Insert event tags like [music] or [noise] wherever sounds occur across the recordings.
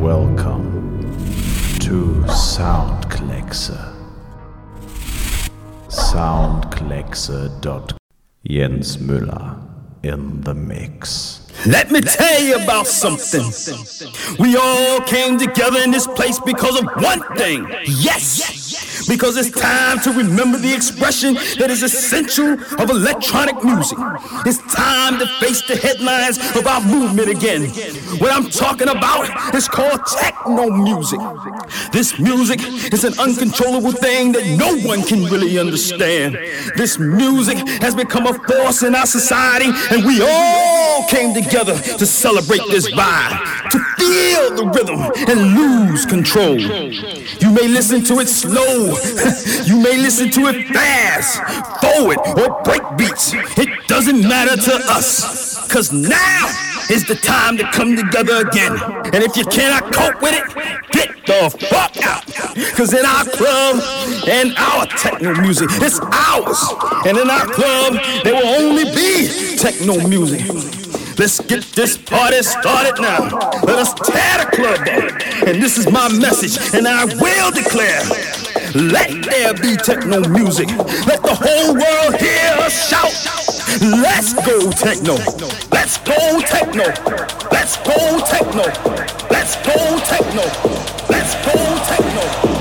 Welcome to Soundkleckse. Soundkleckse.com. Jens Müller in the mix. Let me tell you about something. We all came together in this place because of one thing. Yes, because it's time to remember the expression that is essential of electronic music. It's time to face the headlines of our movement again. What I'm talking about is called techno music. This music is an uncontrollable thing that no one can really understand. This music has become a force in our society, and we all came together to celebrate this vibe, to feel the rhythm and lose control. You may listen to it slow, [laughs] you may listen to it fast, forward or break beats. It doesn't matter to us, cause now is the time to come together again. And if you cannot cope with it, get the fuck out. Cause in our club and our techno music, it's ours. And in our club, there will only be techno music. Let's get this party started now. Let us tear the club up. And this is my message, and I will declare. Let there be techno music. Let the whole world hear us shout. Let's go techno. Let's go techno. Let's go techno. Let's go techno. Let's go techno.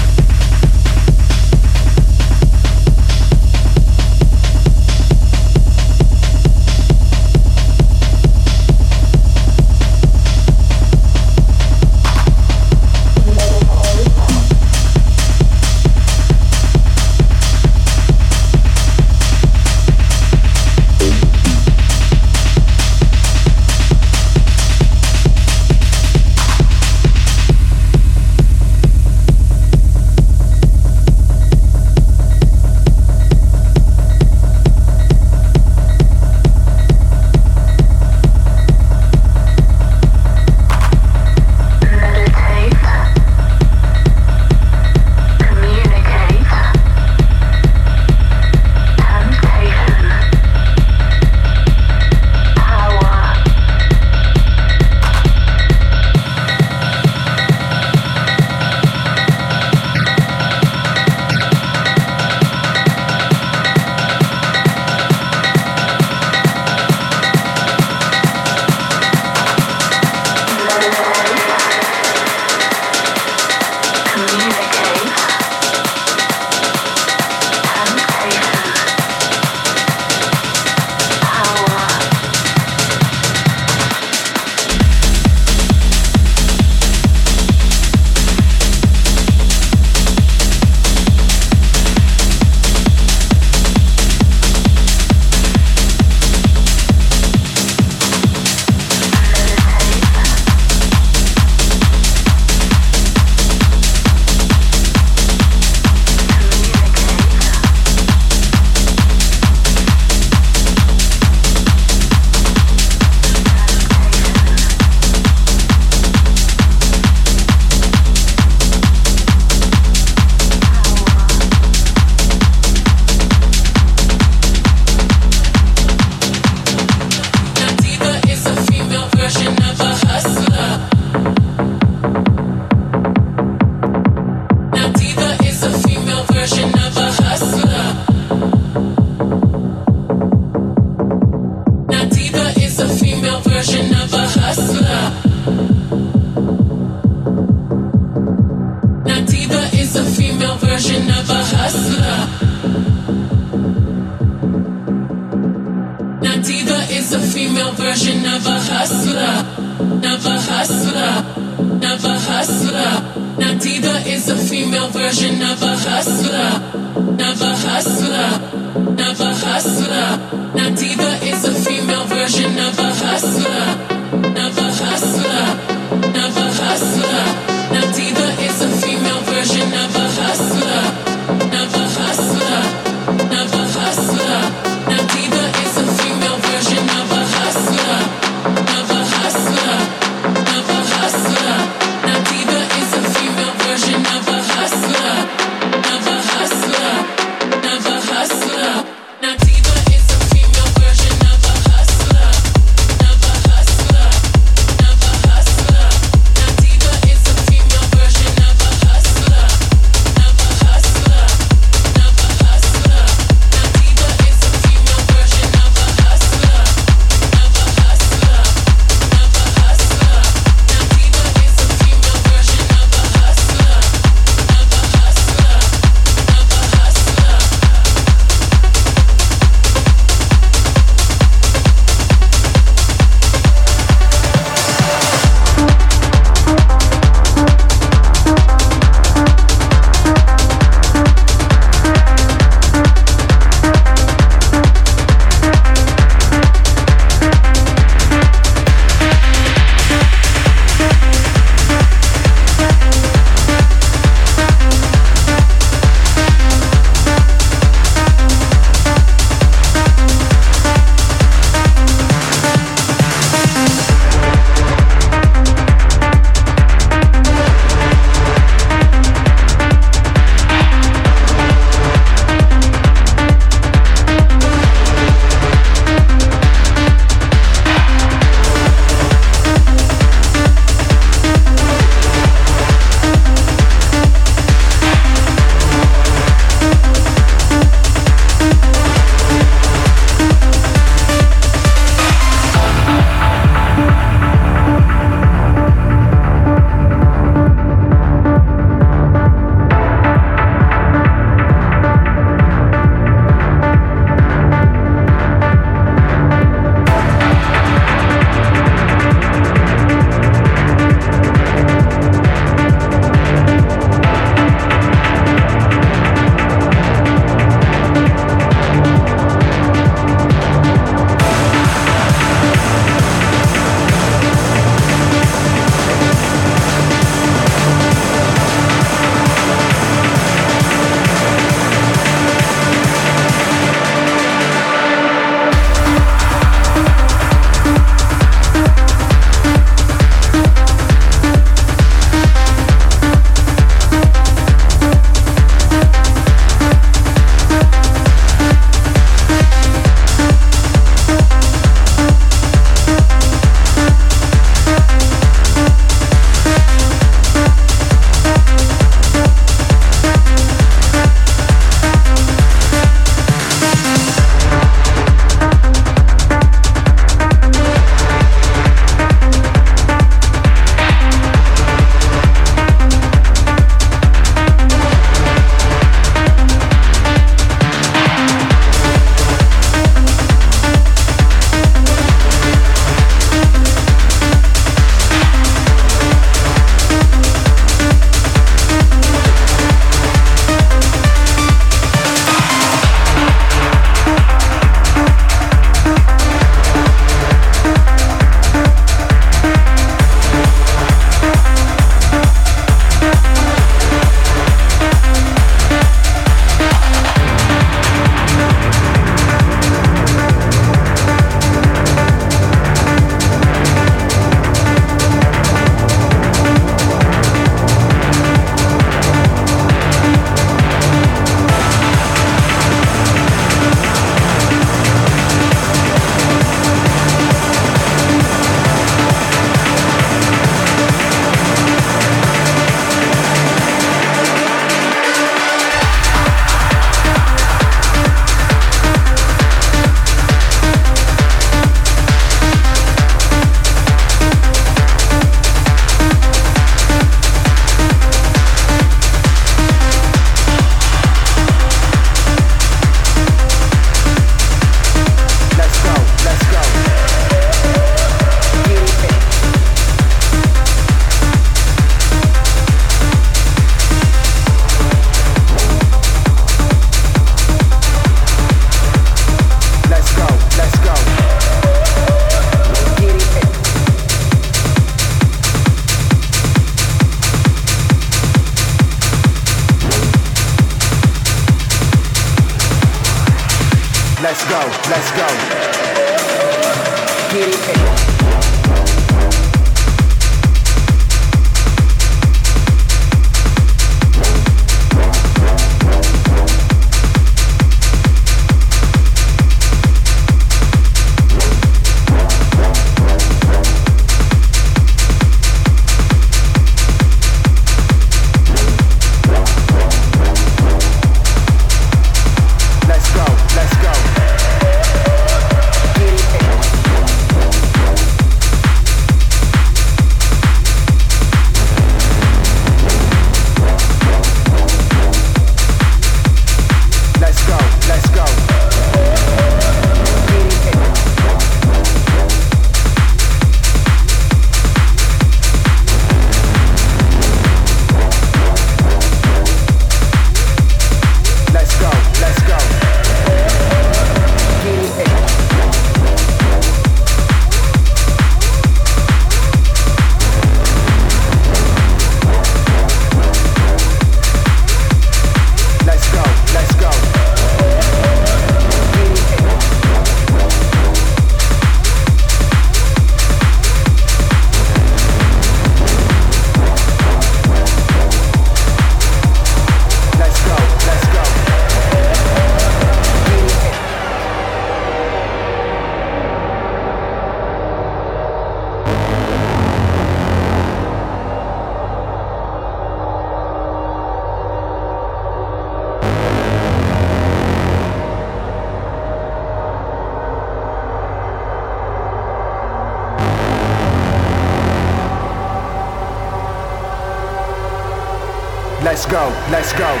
Let's go.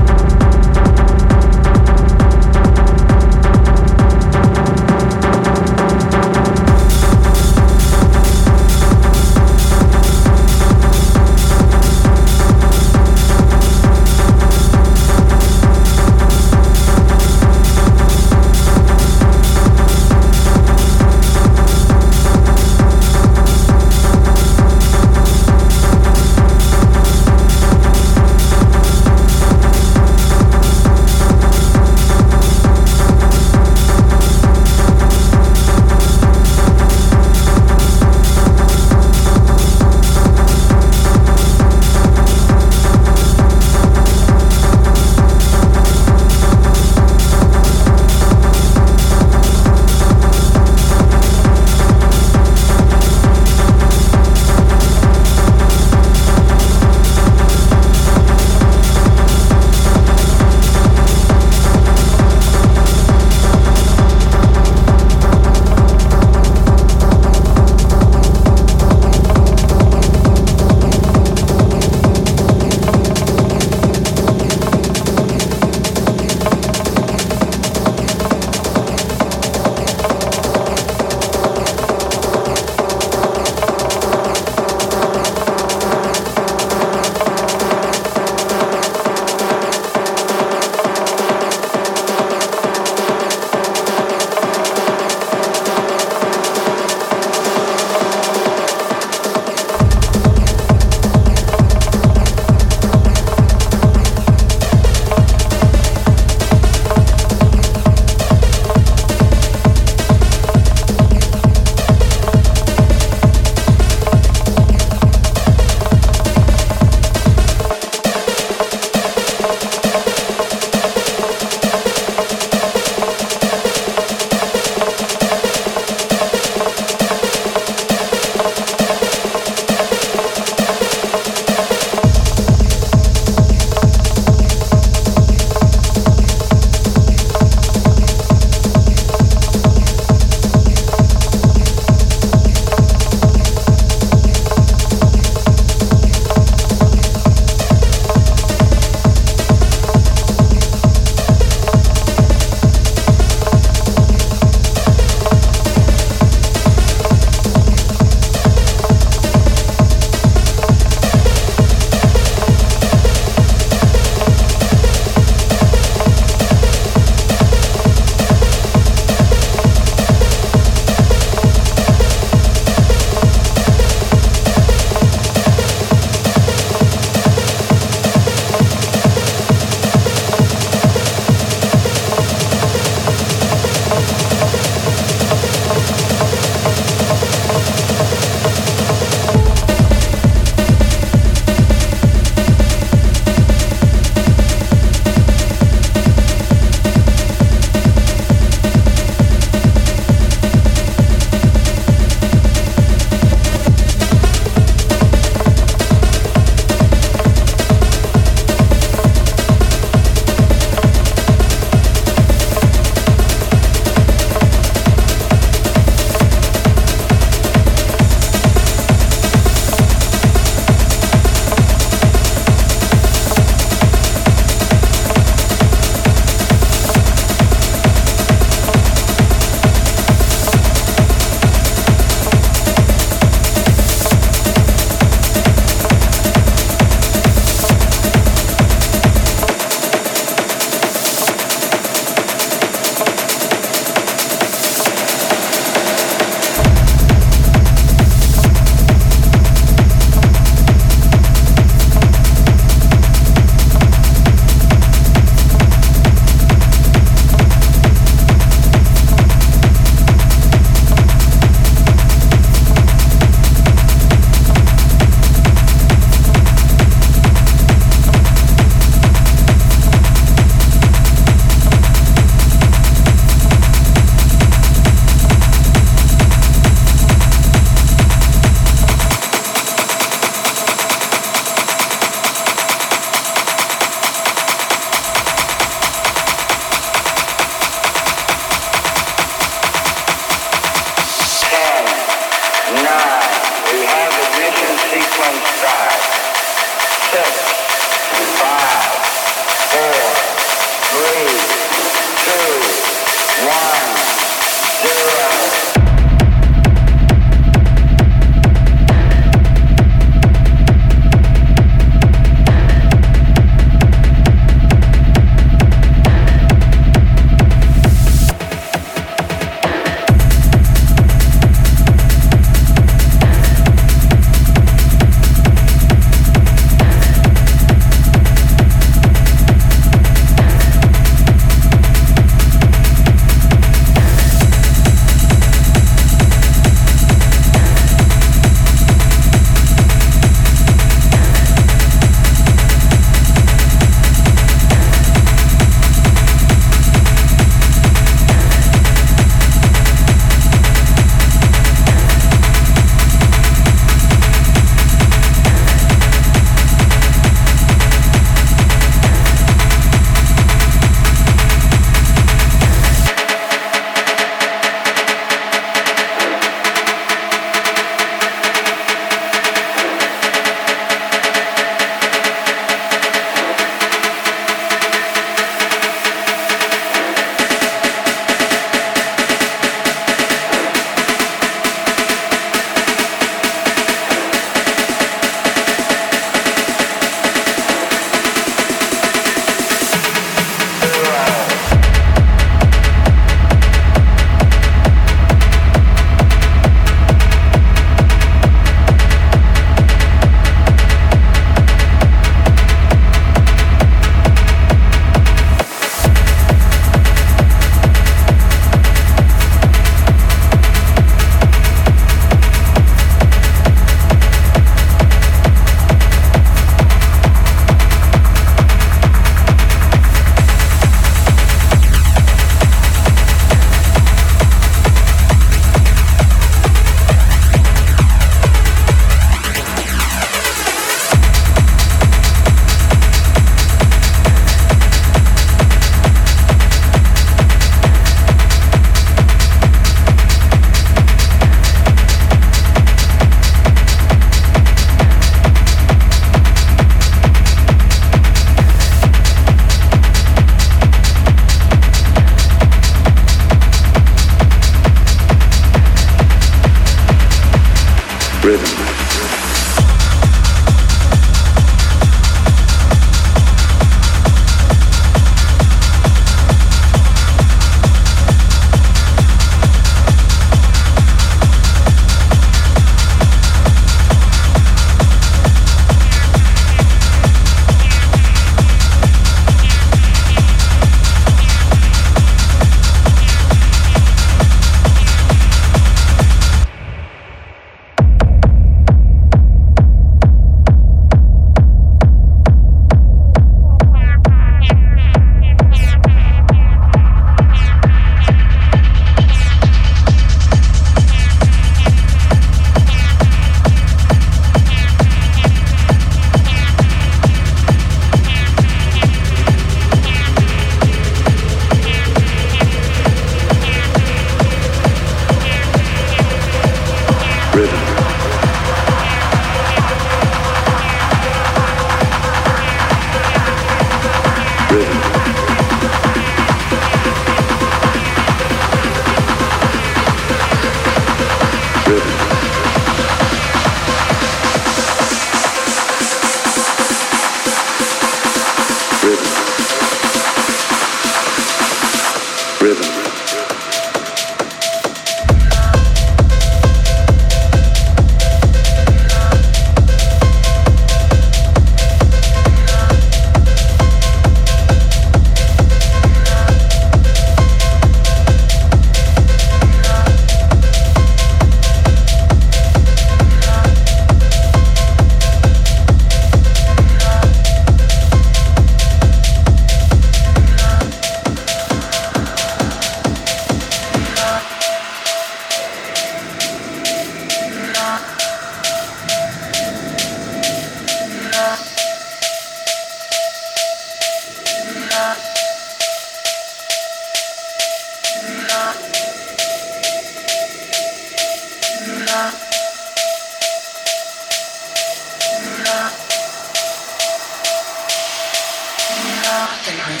The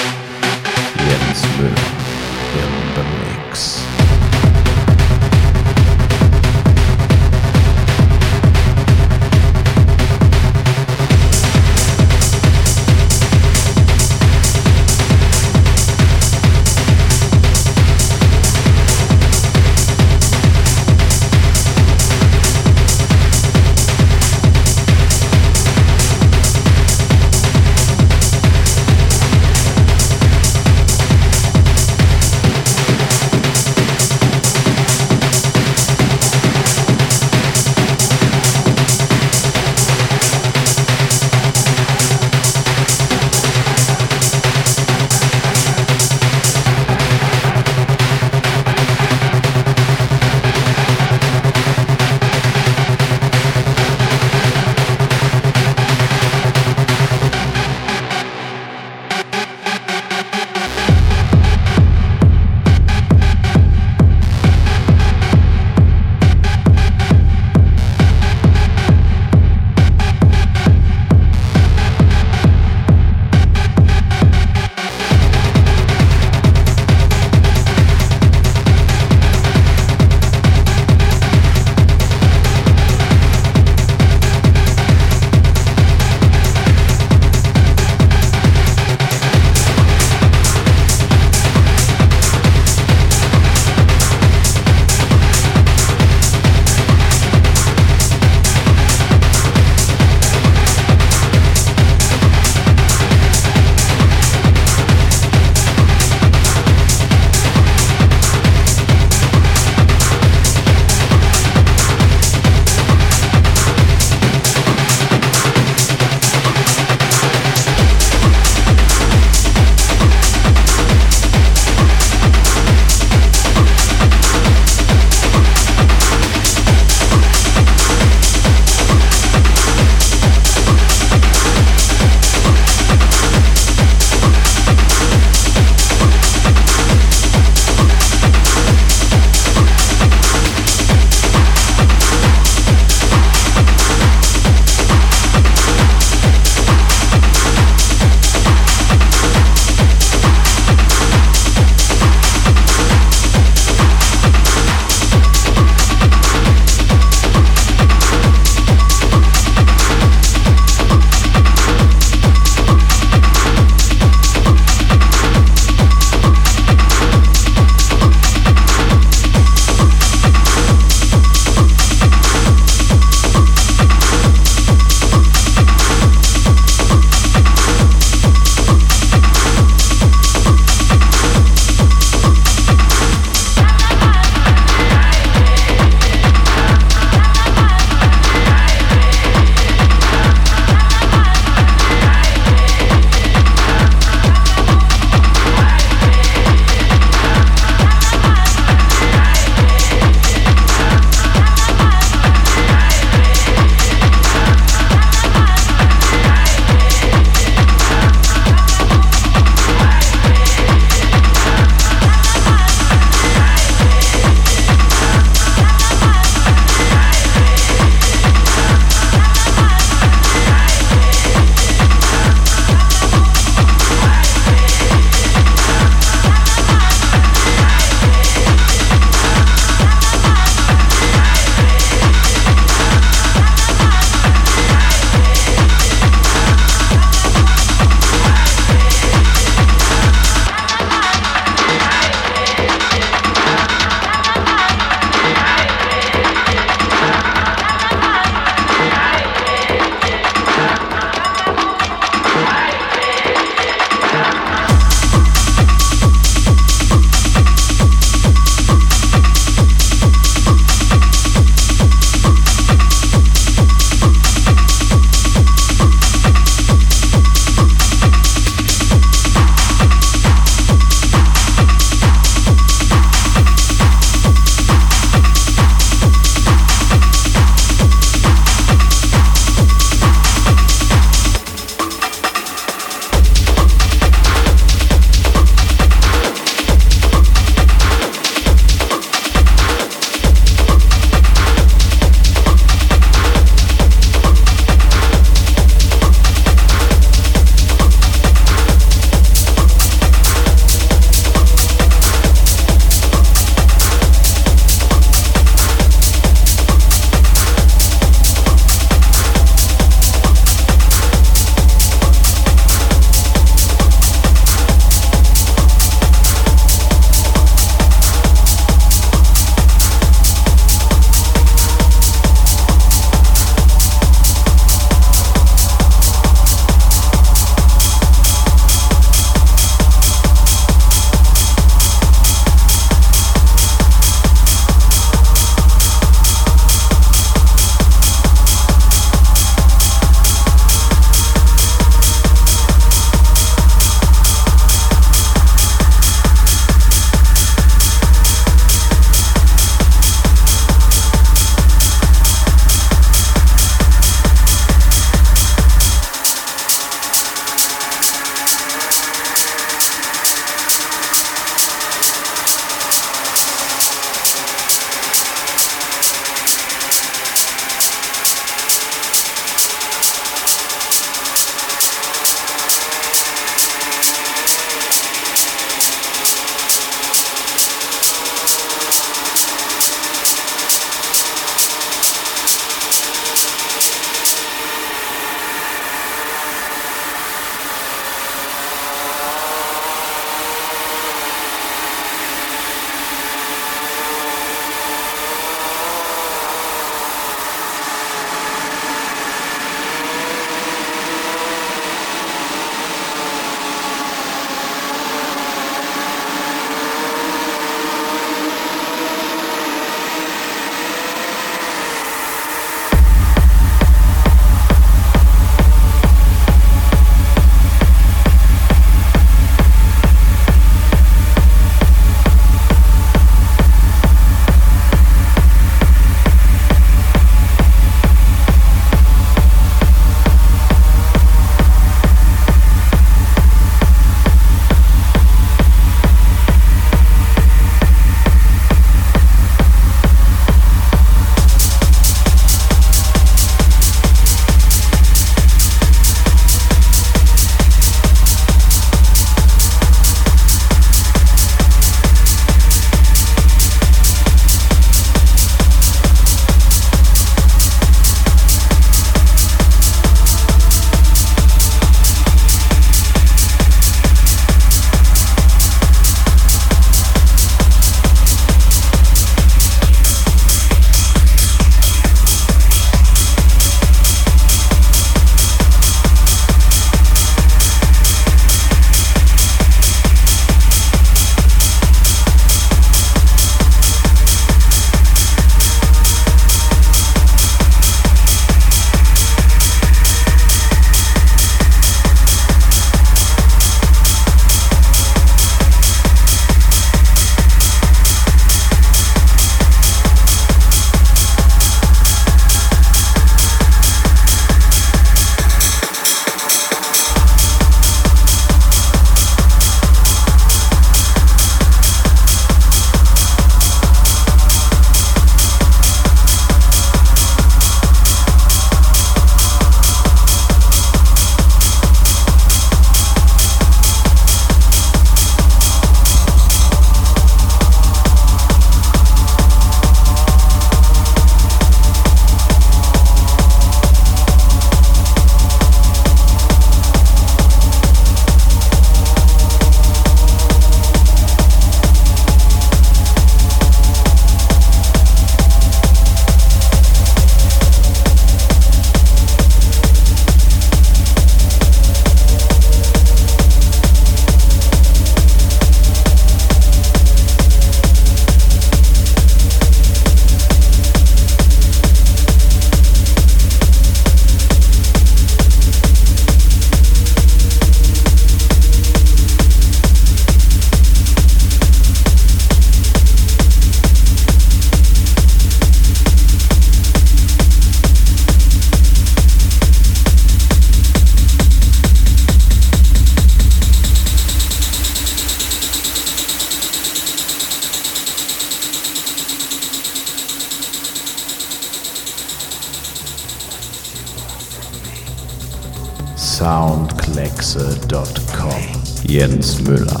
Jens Müller